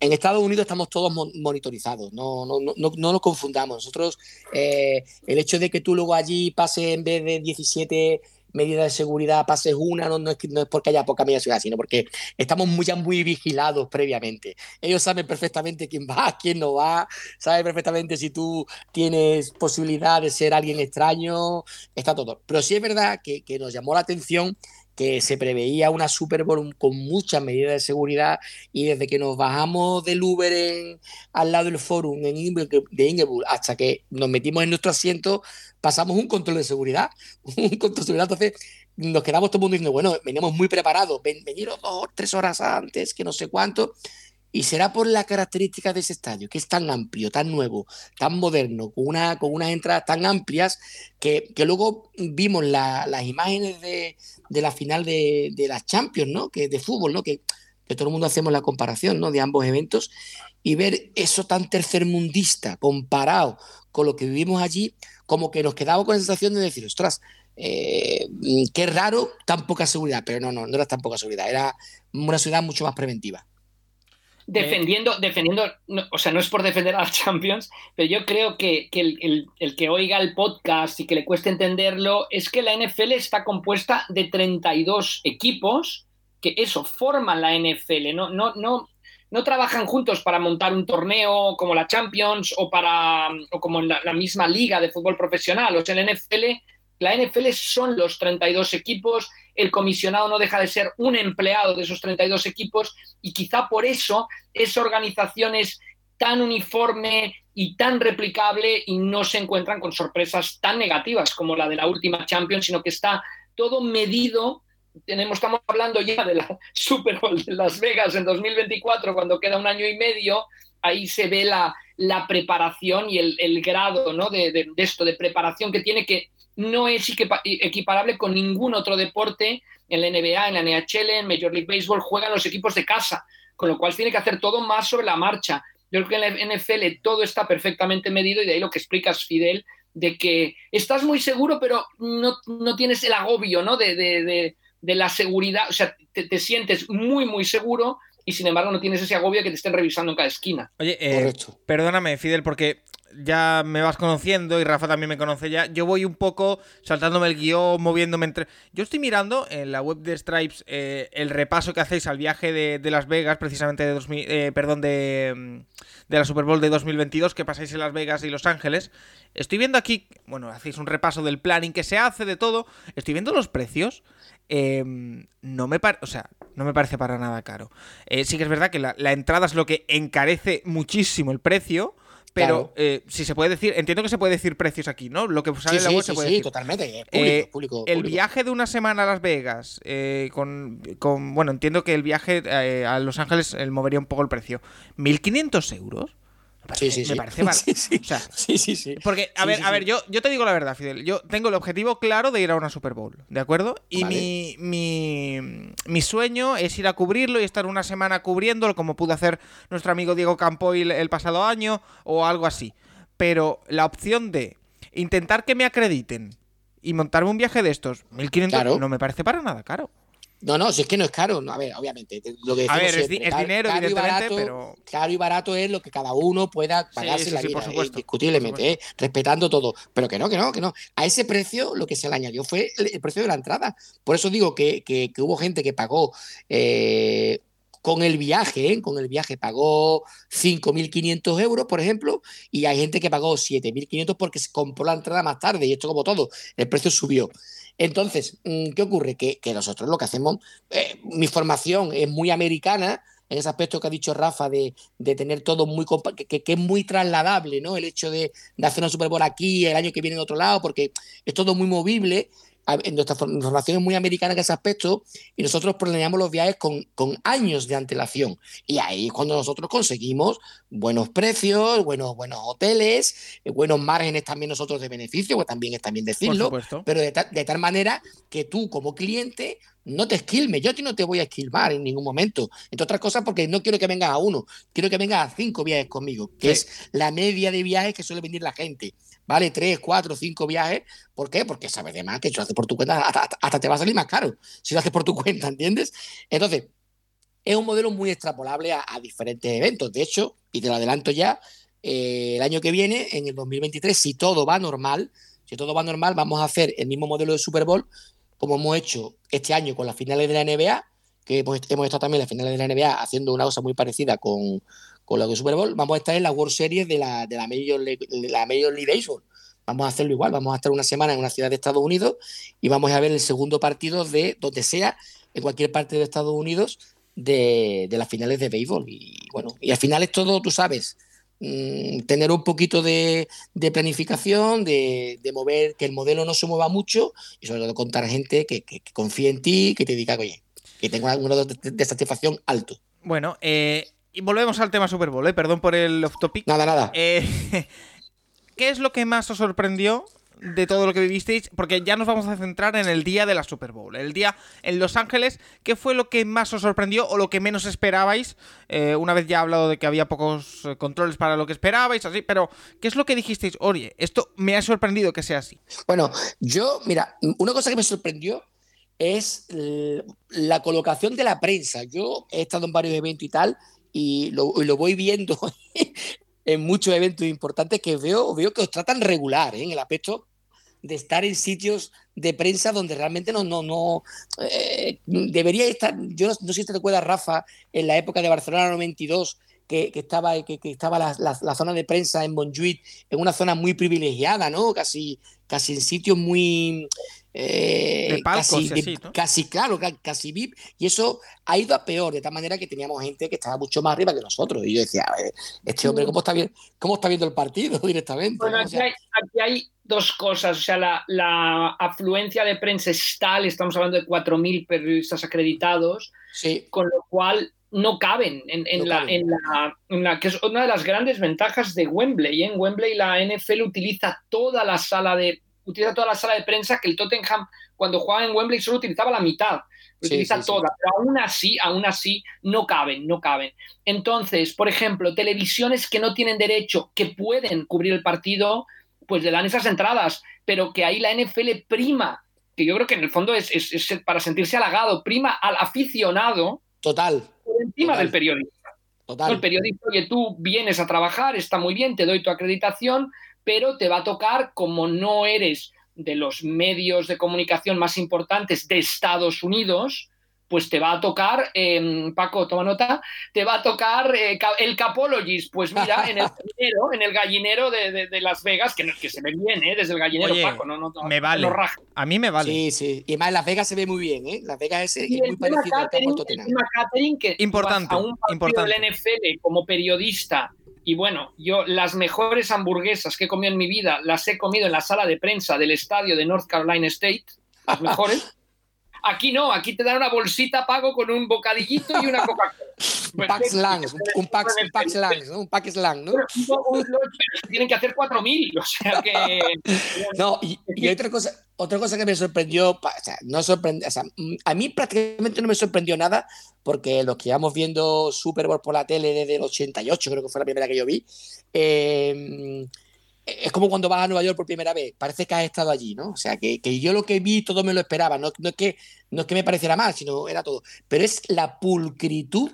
en Estados Unidos estamos todos monitorizados, no, no, no, no nos confundamos. Nosotros, eh, el hecho de que tú luego allí pases en vez de 17 medidas de seguridad, pases una, no, es, no es porque haya poca medida de seguridad, sino porque estamos muy, ya muy vigilados previamente. Ellos saben perfectamente quién va, quién no va, saben perfectamente si tú tienes posibilidad de ser alguien extraño, está todo. Pero sí es verdad que, que nos llamó la atención que se preveía una Super Bowl con muchas medidas de seguridad y desde que nos bajamos del Uber en, al lado del Forum en de Ingeborg hasta que nos metimos en nuestro asiento, pasamos un control de seguridad. Un control de seguridad. Entonces nos quedamos todo el mundo diciendo, bueno, veníamos muy preparados, ven, dos, tres horas antes, que no sé cuánto. Y será por la característica de ese estadio, que es tan amplio, tan nuevo, tan moderno, con, una, con unas entradas tan amplias, que, luego vimos las imágenes de, la final de, las Champions, ¿no? Que, de fútbol, ¿no? Que, que todo el mundo hacemos la comparación ¿no? de ambos eventos, y ver eso tan tercermundista comparado con lo que vivimos allí, como que nos quedamos con la sensación de decir, ostras, eh, qué raro, tan poca seguridad, pero no, no, no era tan poca seguridad, era una ciudad mucho más preventiva. Defendiendo, defendiendo, o sea, no es por defender a la Champions, pero yo creo que, el, que oiga el podcast y que le cueste entenderlo es que la NFL está compuesta de 32 equipos que eso, forman la NFL, no, no, no, no trabajan juntos para montar un torneo como la Champions o, para, o como la, la misma liga de fútbol profesional. O sea, la NFL la NFL son los 32 equipos, el comisionado no deja de ser un empleado de esos 32 equipos y quizá por eso esa organización es tan uniforme y tan replicable y no se encuentran con sorpresas tan negativas como la de la última Champions, sino que está todo medido. Tenemos, estamos hablando ya de la Super Bowl de Las Vegas en 2024, cuando queda un año y medio, ahí se ve la, la preparación y el, grado ¿no? de, de, esto, de preparación que tiene que no es equiparable con ningún otro deporte. En la NBA, en la NHL, en Major League Baseball juegan los equipos de casa, con lo cual tiene que hacer todo más sobre la marcha. Yo creo que en la NFL todo está perfectamente medido y de ahí lo que explicas, Fidel, de que estás muy seguro, pero no, tienes el agobio ¿no? de, de, de, la seguridad, o sea, te, sientes muy, muy seguro y sin embargo no tienes ese agobio que te estén revisando en cada esquina. Oye, eh, perdóname, Fidel, porque ya me vas conociendo y Rafa también me conoce ya. Yo voy un poco saltándome el guion, moviéndome entre. Yo estoy mirando en la web de Stripes eh, el repaso que hacéis al viaje de, Las Vegas, precisamente de 2000, eh, perdón, de, mm, de la Super Bowl de 2022, que pasáis en Las Vegas y Los Ángeles. Estoy viendo aquí, bueno, hacéis un repaso del planning que se hace, de todo. Estoy viendo los precios. Em, no me o sea, no me parece para nada caro. Eh, sí que es verdad que la entrada es lo que encarece muchísimo el precio. Pero eh, si se puede decir, entiendo que se puede decir precios aquí, ¿no? Lo que sale en la web se puede sí, totalmente. Eh, el viaje de una semana a Las Vegas, eh, con, bueno, entiendo que el viaje a Los Ángeles movería un poco el precio. ¿1.500 euros? Sí, sí, me parece mal. Sí, sí, sí, Porque, a ver, a ver, yo, yo te digo la verdad, Fidel. Yo tengo el objetivo claro de ir a una Super Bowl, ¿de acuerdo? Y mi, mi, mi, sueño es ir a cubrirlo y estar una semana cubriéndolo, como pudo hacer nuestro amigo Diego Campoy el, pasado año, o algo así. Pero la opción de intentar que me acrediten y montarme un viaje de estos, 1500, no me parece para nada caro. No, no, si es que no es caro. a ver, obviamente. Lo que a ver, es, dinero, evidentemente, pero. Caro y barato es lo que cada uno pueda pagarse la vida, indiscutiblemente, eh, respetando todo. Pero que no, que no, que no. A ese precio lo que se le añadió fue el, precio de la entrada. Por eso digo que, que, hubo gente que pagó. Eh, con el viaje, ¿eh? con el viaje pagó 5.500 euros, por ejemplo, y hay gente que pagó 7.500 porque se compró la entrada más tarde, y esto como todo, el precio subió. Entonces, mm, ¿qué ocurre? Que, nosotros lo que hacemos, eh, mi formación es muy americana, en ese aspecto que ha dicho Rafa de, tener todo muy que, que, es muy trasladable, ¿no? El hecho de, de, hacer una Super Bowl aquí, el año que viene en otro lado, porque es todo muy movible nuestra formación es muy americana en ese aspecto y nosotros planeamos los viajes con, con, años de antelación. Y ahí es cuando nosotros conseguimos buenos precios, buenos, buenos hoteles, eh, buenos márgenes también nosotros de beneficio, que también está bien decirlo, pero de, de, tal manera que tú como cliente no te esquilmes. Yo a ti no te voy a esquilmar en ningún momento. Entre otras cosas porque no quiero que vengas a uno, quiero que vengas a cinco viajes conmigo, que es la media de viajes que suele venir la gente. ¿vale? Tres, cuatro, cinco viajes. ¿Por qué? Porque sabes de más que si lo haces por tu cuenta, hasta, te va a salir más caro si lo haces por tu cuenta, ¿entiendes? Entonces, es un modelo muy extrapolable a, diferentes eventos. De hecho, y te lo adelanto ya, eh, el año que viene, en el 2023, si todo va normal, si todo va normal, vamos a hacer el mismo modelo de Super Bowl como hemos hecho este año con las finales de la NBA, que hemos, estado también las finales de la NBA haciendo una cosa muy parecida con, con lo que Super Bowl, vamos a estar en la World Series de la, de la, Major, League, la Major League Baseball. Vamos a hacerlo igual, vamos a estar una semana en una ciudad de Estados Unidos y vamos a ver el segundo partido de donde sea, en cualquier parte de Estados Unidos, de, las finales de béisbol. Y bueno, y al final es todo, tú sabes, mm, tener un poquito de, planificación, de, mover, que el modelo no se mueva mucho y sobre todo contar gente que, que, confíe en ti, que te diga, oye, que tenga un grado de, de satisfacción alto. Bueno, eh, y volvemos al tema Super Bowl, ¿eh? perdón por el off topic. Nada, nada. Eh, ¿Qué es lo que más os sorprendió de todo lo que vivisteis? Porque ya nos vamos a centrar en el día de la Super Bowl. El día en Los Ángeles, ¿qué fue lo que más os sorprendió o lo que menos esperabais? Eh, una vez ya he hablado de que había pocos eh, controles para lo que esperabais, así, pero ¿qué es lo que dijisteis? Oye, esto me ha sorprendido que sea así. Bueno, yo, mira, una cosa que me sorprendió es la colocación de la prensa. Yo he estado en varios eventos y tal, y lo, lo voy viendo en muchos eventos importantes que veo, veo que os tratan regular ¿eh? en el aspecto de estar en sitios de prensa donde realmente no, no, no eh, debería estar. Yo no, sé si te recuerdas, Rafa, en la época de Barcelona 92, que, que estaba, que, que estaba la, la, zona de prensa en Montjuic, en una zona muy privilegiada, ¿no? Casi, casi en sitios muy eh, de palcos, casi, así, ¿no? casi, claro, casi VIP, y eso ha ido a peor, de tal manera que teníamos gente que estaba mucho más arriba que nosotros. Y yo decía, a ver, este hombre, ¿cómo está, bien, cómo está viendo el partido directamente? Bueno, aquí, hay, aquí hay dos cosas, o sea, la, la, afluencia de prensa es tal, estamos hablando de 4.000 periodistas acreditados, sí. con lo cual no caben en, en, no la, caben. En, la, en, la, que es una de las grandes ventajas de Wembley. ¿eh? En Wembley la NFL utiliza toda la sala de utiliza toda la sala de prensa que el Tottenham cuando jugaba en Wembley solo utilizaba la mitad. Sí, utiliza sí, toda, sí. pero aún así, aún así no caben, no caben. Entonces, por ejemplo, televisiones que no tienen derecho, que pueden cubrir el partido, pues le dan esas entradas, pero que ahí la NFL prima, que yo creo que en el fondo es, es, es para sentirse halagado, prima al aficionado. Total. Por encima total. del periodista. Total. El periodista, oye, tú vienes a trabajar, está muy bien, te doy tu acreditación, pero te va a tocar como no eres de los medios de comunicación más importantes de Estados Unidos, pues te va a tocar, eh, Paco, toma nota, te va a tocar eh, el Capologist, pues mira, en el gallinero, en el gallinero de, de, de Las Vegas, que, que, se ve bien, ¿eh? Desde el gallinero, Oye, Paco, no, no, me vale. No a mí me vale. Sí, sí. Y más Las Vegas se ve muy bien, ¿eh? Las Vegas es, es muy parecido al catering, el tema catering que importante, a un importante. del NFL como periodista y bueno, yo las mejores hamburguesas que he comido en mi vida las he comido en la sala de prensa del estadio de North Carolina State, las mejores. Aquí no, aquí te dan una bolsita pago con un bocadillito y una Coca-Cola. un pack slang, un pack, un pack slang, ¿no? Un pack slang, ¿no? Tienen que hacer 4.000, o sea que... No, y, y otra cosa, otra cosa que me sorprendió, o sea, no sorprendió, o sea, a mí prácticamente no me sorprendió nada, porque los que íbamos viendo Super Bowl por la tele desde el 88, creo que fue la primera que yo vi, eh, es como cuando vas a Nueva York por primera vez, parece que has estado allí, ¿no? O sea, que, yo lo que vi todo me lo esperaba, no, es que, no es que me pareciera mal, sino era todo, pero es la pulcritud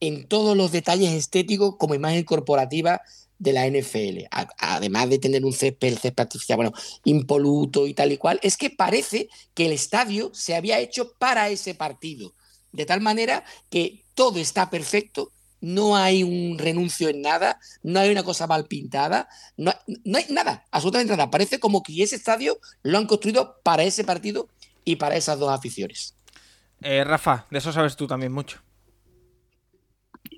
en todos los detalles estéticos como imagen corporativa de la NFL, además de tener un césped, el césped bueno, impoluto y tal y cual, es que parece que el estadio se había hecho para ese partido, de tal manera que todo está perfecto, no hay un renuncio en nada, no hay una cosa mal pintada, no, no hay nada, absolutamente nada. Parece como que ese estadio lo han construido para ese partido y para esas dos aficiones. Eh, Rafa, de eso sabes tú también mucho.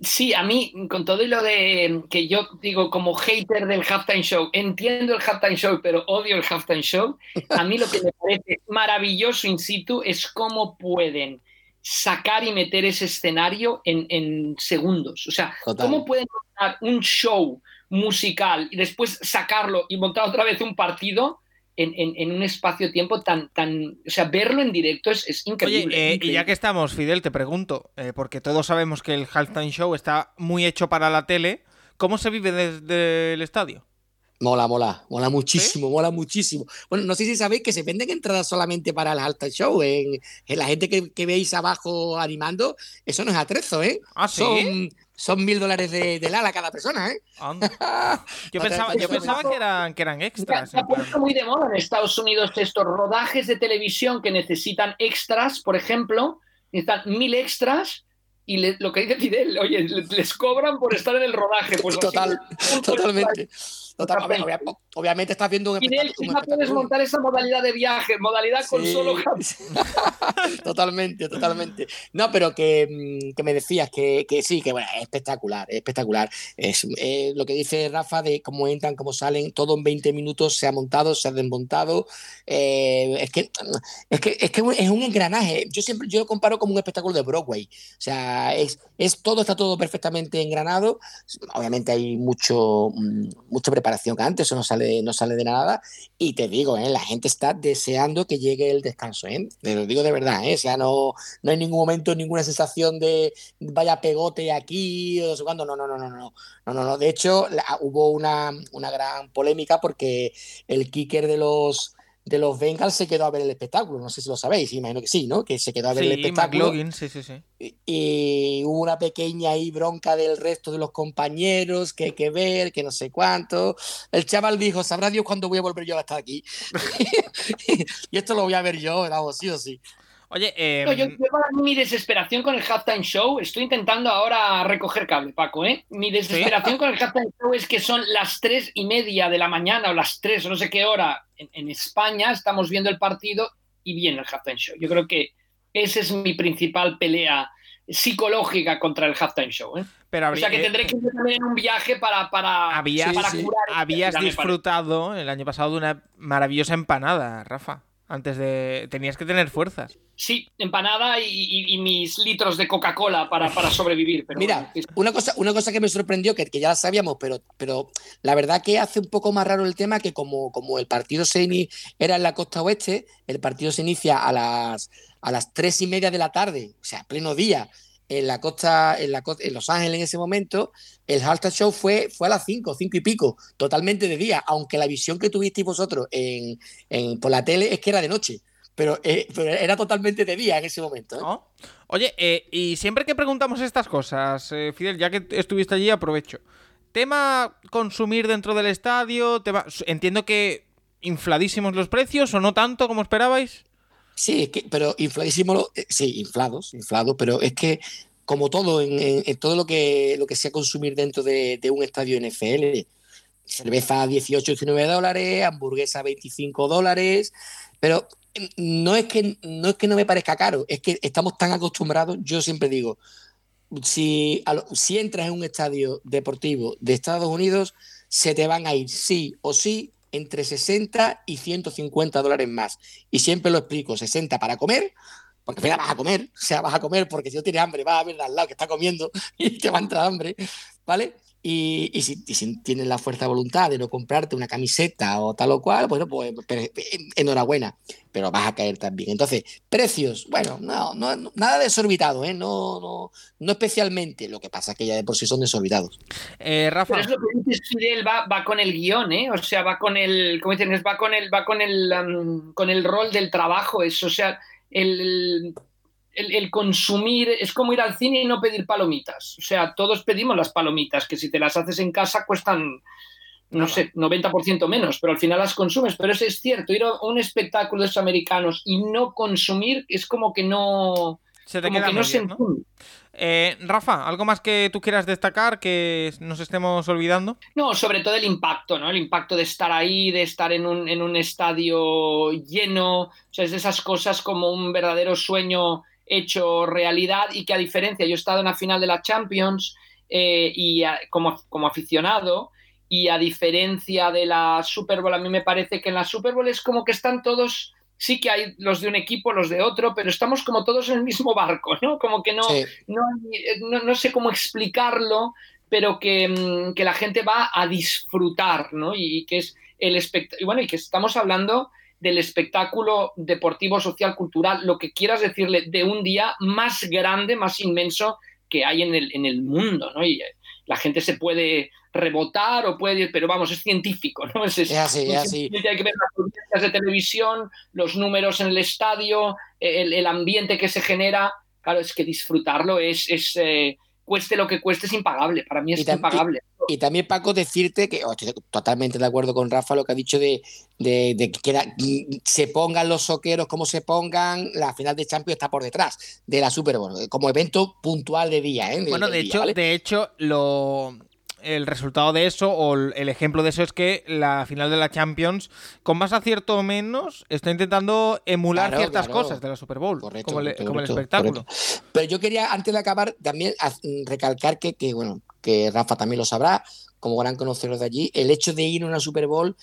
Sí, a mí, con todo y lo de que yo digo como hater del halftime show, entiendo el halftime show, pero odio el halftime show, a mí lo que me parece maravilloso in situ es cómo pueden sacar y meter ese escenario en, en segundos. O sea, Total. ¿cómo pueden montar un show musical y después sacarlo y montar otra vez un partido? En, en, en, un espacio-tiempo tan, tan. O sea, verlo en directo es, es increíble, Oye, eh, increíble, Y ya que estamos, Fidel, te pregunto, eh, porque todos sabemos que el halftime show está muy hecho para la tele. ¿Cómo se vive desde el estadio? Mola, mola, mola muchísimo, mola muchísimo. Bueno, no sé si sabéis que se venden entradas solamente para el halftime show. En, en la gente que, que, veis abajo animando, eso no es atrezo, ¿eh? Ah, ¿sí? Son, son mil dólares de, de ala cada persona, ¿eh? yo pensaba, yo pensaba que, eran, que eran extras. Se ha puesto muy de moda en Estados Unidos estos rodajes de televisión que necesitan extras, por ejemplo, necesitan mil extras y le, lo que dice Fidel, oye, les cobran por estar en el rodaje. Pues Total, así, totalmente. Total, obviamente, obviamente estás viendo un. Fidel, quizá puedes montar esa modalidad de viaje, modalidad con sí. solo Totalmente, totalmente. No, pero que, mm, que me decías que, que, sí, que bueno, es espectacular, es espectacular. Es eh, lo que dice Rafa de cómo entran, cómo salen, todo en 20 minutos se ha montado, se ha desmontado. Eh, es, que, es que es que es un engranaje. Yo siempre yo lo comparo como un espectáculo de Broadway. O sea, es, es todo, está todo perfectamente engranado. Obviamente hay mucho, mm, mucha preparación que antes, eso no sale, no sale de nada. Y te digo, ¿eh? la gente está deseando que llegue el descanso. ¿eh? Te lo digo de verdad, ¿eh? o sea, no, no hay ningún momento ninguna sensación de vaya pegote aquí, o cuándo. No, no, no, no, no. no, no, no. De hecho, hubo una, una gran polémica porque el kicker de los de los Bengals se quedó a ver el espectáculo. No sé si lo sabéis, imagino que sí, ¿no? Que se quedó a ver el espectáculo. sí, sí, sí. Y, hubo una pequeña ahí bronca del resto de los compañeros, que hay que ver, que no sé cuánto. El chaval dijo, sabrá Dios cuándo voy a volver yo a estar aquí. y esto lo voy a ver yo, vamos, sí o sí. Oye, eh... yo, mi desesperación con el halftime show, estoy intentando ahora recoger cable, Paco, ¿eh? Mi desesperación con el halftime show es que son las tres y media de la mañana o las tres o no sé qué hora en, España, estamos viendo el partido y viene el halftime show. Yo creo que esa es mi principal pelea psicológica contra el halftime show. ¿eh? Pero o sea que eh, tendré que ir también en un viaje para, para, habías, curar. Habías disfrutado el año pasado de una maravillosa empanada, Rafa antes de... Tenías que tener fuerzas. Sí, empanada y, mis litros de Coca-Cola para, sobrevivir. Pero Mira, una, cosa, una cosa que me sorprendió, que, que, ya la sabíamos, pero, pero la verdad que hace un poco más raro el tema que como, como el partido se era en la costa oeste, el partido se inicia a las, a las tres y media de la tarde, o sea, pleno día, en la costa, en, la, en Los Ángeles en ese momento, el halftime show fue, fue a las 5, 5 y pico, totalmente de día, aunque la visión que tuvisteis vosotros en, por la tele es que era de noche. Pero, eh, era totalmente de día en ese momento. ¿eh? Oye, eh, y siempre que preguntamos estas cosas, Fidel, ya que estuviste allí, aprovecho. Tema consumir dentro del estadio, entiendo que infladísimos los precios o no tanto como esperabais. Sí, es que, pero infladísimo, eh, sí, inflados, inflados, pero es que como todo, en, todo lo que, lo que sea consumir dentro de, un estadio NFL, cerveza 18, 19 dólares, hamburguesa 25 dólares, pero no es, que, no es que no me parezca caro, es que estamos tan acostumbrados, yo siempre digo, si, si entras en un estadio deportivo de Estados Unidos, se te van a ir sí o sí entre 60 y 150 dólares más. Y siempre lo explico, 60 para comer, porque al vas a comer, o sea, vas a comer porque si no tienes hambre, vas a ver al lado que está comiendo y te va a entrar hambre, ¿vale? Y, si, tienes la fuerza de voluntad de no comprarte una camiseta o tal o cual, bueno, pues, enhorabuena, pero vas a caer también. Entonces, precios, bueno, no, no nada desorbitado, ¿eh? No, no, no especialmente. Lo que pasa es que ya de por sí son desorbitados. Eh, Rafa. Pero es lo que va, va, con el guion, ¿eh? O sea, va con el, ¿cómo dicen? Va con el, va con el, um, con el rol del trabajo, eso, o sea, el el, consumir es como ir al cine y no pedir palomitas. O sea, todos pedimos las palomitas, que si te las haces en casa cuestan, no sé, 90% menos, pero al final las consumes. Pero eso es cierto, ir a un espectáculo de esos americanos y no consumir es como que no... Se te queda que no se eh, Rafa, ¿algo más que tú quieras destacar que nos estemos olvidando? No, sobre todo el impacto, ¿no? El impacto de estar ahí, de estar en un, en un estadio lleno. O sea, es de esas cosas como un verdadero sueño hecho realidad y que a diferencia, yo he estado en la final de la Champions eh, y como, como aficionado y a diferencia de la Super Bowl, a mí me parece que en la Super Bowl es como que están todos, sí que hay los de un equipo, los de otro, pero estamos como todos en el mismo barco, ¿no? Como que no, no, sé cómo explicarlo, pero que, mm, que, la gente va a disfrutar, ¿no? Y, que es el espectáculo, y bueno, y que estamos hablando del espectáculo deportivo, social, cultural, lo que quieras decirle, de un día más grande, más inmenso que hay en el, en el mundo, ¿no? Y eh, la gente se puede rebotar o puede, pero vamos, es científico, ¿no? Es, así, es así. Hay que ver las audiencias de televisión, los números en el estadio, el, ambiente que se genera. Claro, es que disfrutarlo es, es eh, cueste lo que cueste, es impagable. Para mí es impagable. Y, también, Paco, decirte que oh, estoy totalmente de acuerdo con Rafa lo que ha dicho de, de, que se pongan los soqueros como se pongan, la final de Champions está por detrás de la Super Bowl, como evento puntual de día. ¿eh? bueno, de, hecho, de hecho, lo el resultado de eso, o el ejemplo de eso, es que la final de la Champions, con más acierto o menos, está intentando emular ciertas cosas de la Super Bowl, como, el, espectáculo. Pero yo quería, antes de acabar, también recalcar que, que, bueno, que Rafa también lo sabrá, como gran conocedor de allí, el hecho de ir a una Super Bowl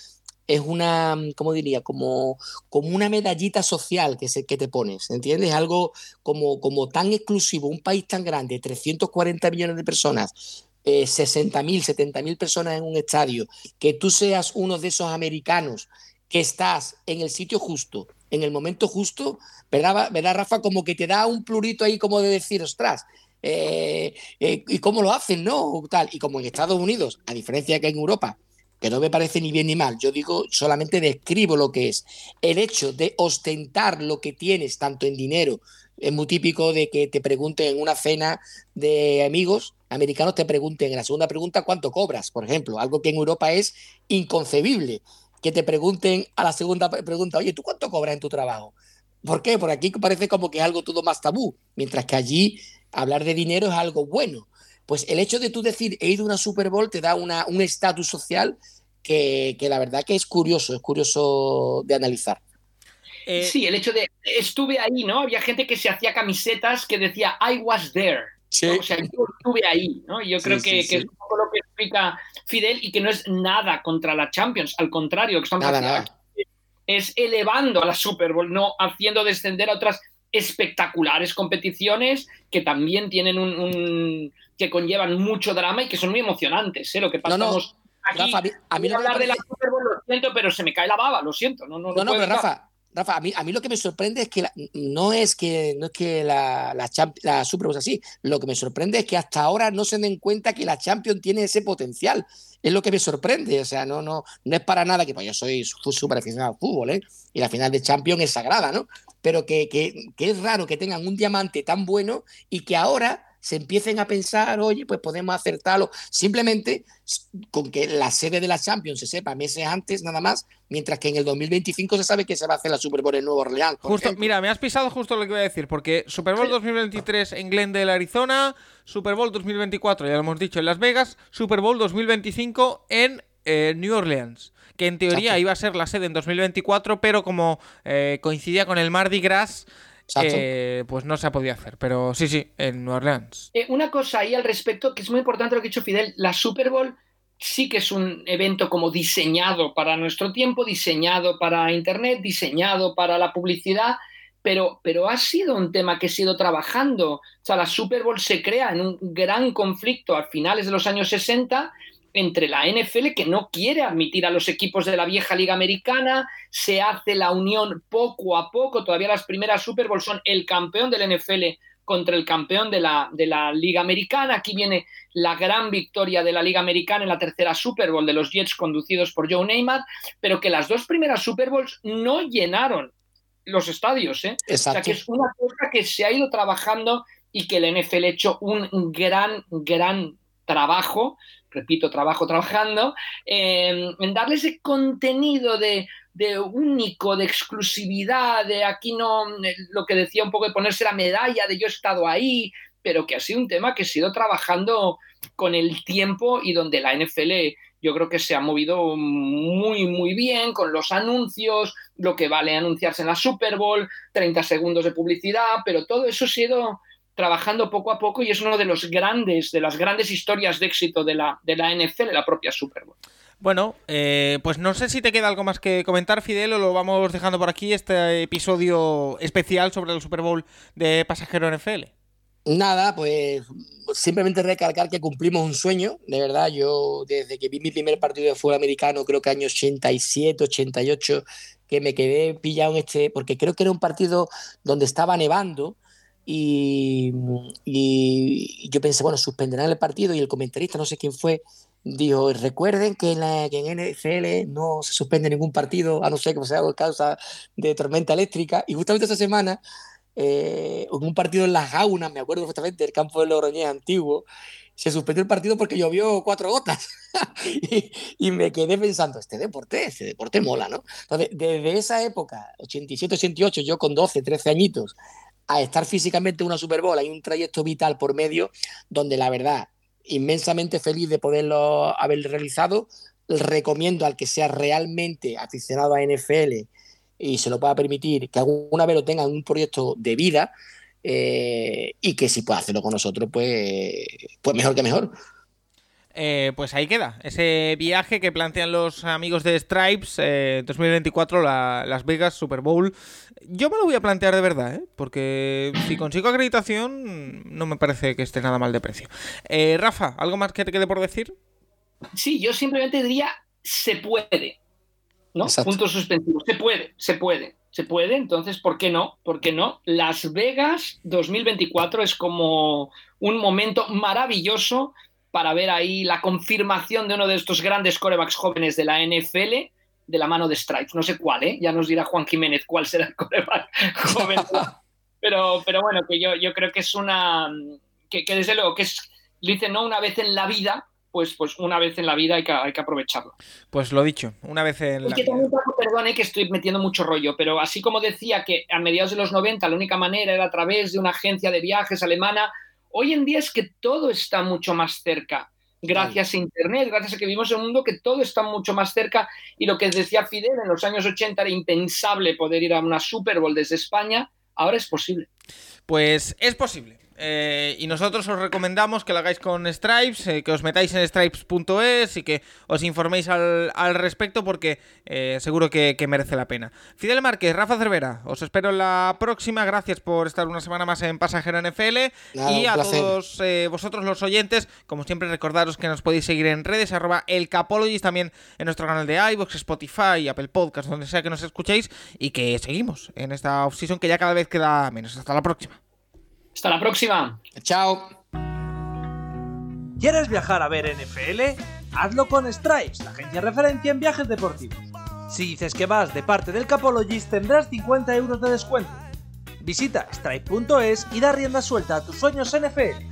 es una, ¿cómo diría? Como, como una medallita social que, se, que te pones, ¿entiendes? Algo como, como tan exclusivo, un país tan grande, 340 millones de personas, eh, 60.000, 70.000 personas en un estadio, que tú seas uno de esos americanos que estás en el sitio justo, en el momento justo, ¿verdad, ¿verdad Rafa? Como que te da un plurito ahí como de decir, ostras, eh, eh, ¿y cómo lo hacen, no? Tal. Y como en Estados Unidos, a diferencia que en Europa, que no me parece ni bien ni mal, yo digo, solamente describo lo que es. El hecho de ostentar lo que tienes, tanto en dinero, es muy típico de que te pregunten en una cena de amigos americanos, te pregunten en la segunda pregunta cuánto cobras, por ejemplo, algo que en Europa es inconcebible, que te pregunten a la segunda pregunta, oye, ¿tú cuánto cobras en tu trabajo? ¿Por qué? Por aquí parece como que es algo todo más tabú, mientras que allí hablar de dinero es algo bueno. Pues el hecho de tú decir he ido a una Super Bowl te da una, un estatus social que, que, la verdad que es curioso, es curioso de analizar. Eh, sí, el hecho de estuve ahí, ¿no? Había gente que se hacía camisetas que decía I was there. O sea, yo estuve ahí, ¿no? Yo creo que, que, es un poco lo que explica Fidel y que no es nada contra la Champions, al contrario, que estamos nada, nada. es elevando a la Super Bowl, no haciendo descender a otras espectaculares competiciones que también tienen un, un que conllevan mucho drama y que son muy emocionantes. ¿eh? Lo que pasamos no, no. aquí, Rafa, a mí no hablar de la Super Bowl, lo siento, pero se me cae la baba, lo siento. No, no, no, no pero Rafa, Rafa, a mí, a mí lo que me sorprende es que la, no es que, no es que la, la, la Super así. Lo que me sorprende es que hasta ahora no se den cuenta que la Champions tiene ese potencial. Es lo que me sorprende. O sea, no, no, no es para nada que pues yo soy súper aficionado al fútbol, ¿eh? Y la final de Champions es sagrada, ¿no? Pero que, que, que es raro que tengan un diamante tan bueno y que ahora se empiecen a pensar, oye, pues podemos acertarlo, simplemente con que la sede de la Champions se sepa meses antes nada más, mientras que en el 2025 se sabe que se va a hacer la Super Bowl en Nuevo Orleans. Justo, mira, me has pisado justo lo que iba a decir, porque Super Bowl 2023 en Glendale, Arizona, Super Bowl 2024, ya lo hemos dicho, en Las Vegas, Super Bowl 2025 en eh, New Orleans que en teoría Exacto. iba a ser la sede en 2024, pero como eh, coincidía con el Mardi Gras, eh, pues no se ha podido hacer, pero sí, sí, en New Orleans. Eh, una cosa ahí al respecto que es muy importante lo que ha dicho Fidel, la Super Bowl sí que es un evento como diseñado para nuestro tiempo, diseñado para Internet, diseñado para la publicidad, pero, pero ha sido un tema que se ha ido trabajando. O sea, la Super Bowl se crea en un gran conflicto a finales de los años 60 entre la NFL, que no quiere admitir a los equipos de la vieja liga americana, se hace la unión poco a poco, todavía las primeras Super Bowl son el campeón del NFL contra el campeón de la, de la liga americana, aquí viene la gran victoria de la liga americana en la tercera Super Bowl de los Jets conducidos por Joe Neymar, pero que las dos primeras Super Bowls no llenaron los estadios, ¿eh? O sea que es una cosa que se ha ido trabajando y que el NFL ha hecho un gran, gran trabajo repito, trabajo trabajando, eh, en darle ese contenido de, único, de exclusividad, de aquí no, lo que decía un poco de ponerse la medalla de yo he estado ahí, pero que ha sido un tema que se ha ido trabajando con el tiempo y donde la NFL yo creo que se ha movido muy, muy bien con los anuncios, lo que vale anunciarse en la Super Bowl, 30 segundos de publicidad, pero todo eso ha sido trabajando poco a poco y es uno de los grandes, de las grandes historias de éxito de la, de la NFL, de la propia Super Bowl. Bueno, eh, pues no sé si te queda algo más que comentar, Fidel, o lo vamos dejando por aquí, este episodio especial sobre el Super Bowl de Pasajero NFL. Nada, pues simplemente recalcar que cumplimos un sueño, de verdad, yo desde que vi mi primer partido de fútbol americano, creo que año 87, 88, que me quedé pillado en este, porque creo que era un partido donde estaba nevando, y, y, yo pensé, bueno, suspenderán el partido y el comentarista, no sé quién fue, dijo, recuerden que en, la, que en NFL no se suspende ningún partido, a no ser que sea a causa de tormenta eléctrica. Y justamente esa semana, eh, en un partido en Las Jaunas, me acuerdo perfectamente, el campo de Logroñés antiguo, se suspendió el partido porque llovió cuatro gotas. y, y, me quedé pensando, este deporte, este deporte mola, ¿no? Entonces, desde esa época, 87, 88, yo con 12, 13 añitos, a estar físicamente en una Super Bowl. Hay un trayecto vital por medio donde la verdad, inmensamente feliz de poderlo haber realizado. Recomiendo al que sea realmente aficionado a NFL y se lo pueda permitir que alguna vez lo tenga en un proyecto de vida eh, y que si puede hacerlo con nosotros, pues, pues mejor que mejor. Eh, pues ahí queda, ese viaje que plantean los amigos de Stripes eh, 2024, la, Las Vegas Super Bowl. Yo me lo voy a plantear de verdad, ¿eh? porque si consigo acreditación no me parece que esté nada mal de precio. Eh, Rafa, ¿algo más que te quede por decir? Sí, yo simplemente diría, se puede, ¿no? Exacto. Puntos suspensivos, se puede, se puede, se puede, entonces, ¿por qué no? ¿Por qué no? Las Vegas 2024 es como un momento maravilloso para ver ahí la confirmación de uno de estos grandes corebacks jóvenes de la NFL de la mano de Stripes. No sé cuál, ¿eh? Ya nos dirá Juan Jiménez cuál será el coreback joven. pero, pero bueno, que yo, yo creo que es una. Que, desde luego que es. Dice, no una vez en la vida, pues, pues una vez en la vida hay que, hay que aprovecharlo. Pues lo dicho, una vez en la vida. También, perdone que estoy metiendo mucho rollo, pero así como decía que a mediados de los 90 la única manera era a través de una agencia de viajes alemana, hoy en día es que todo está mucho más cerca gracias a Internet, gracias a que vivimos en un mundo que todo está mucho más cerca y lo que decía Fidel en los años 80 era impensable poder ir a una Super Bowl desde España, ahora es posible. Pues es posible. Eh, y nosotros os recomendamos que lo hagáis con Stripes, eh, que os metáis en stripes.es y que os informéis al, respecto porque eh, seguro que, merece la pena. Fidel Márquez, Rafa Cervera, os espero en la próxima. Gracias por estar una semana más en Pasajero NFL. y a todos vosotros los oyentes, como siempre recordaros que nos podéis seguir en redes, arroba el Capologist, también en nuestro canal de iVoox, Spotify, Apple Podcast, donde sea que nos escuchéis y que seguimos en esta off-season que ya cada vez queda menos. Hasta la próxima. Hasta la próxima. Chao. ¿Quieres viajar a ver NFL? Hazlo con Stripes, la agencia referencia en viajes deportivos. Si dices que vas de parte del Capologist tendrás 50 euros de descuento. Visita stripe.es y da rienda suelta a tus sueños NFL.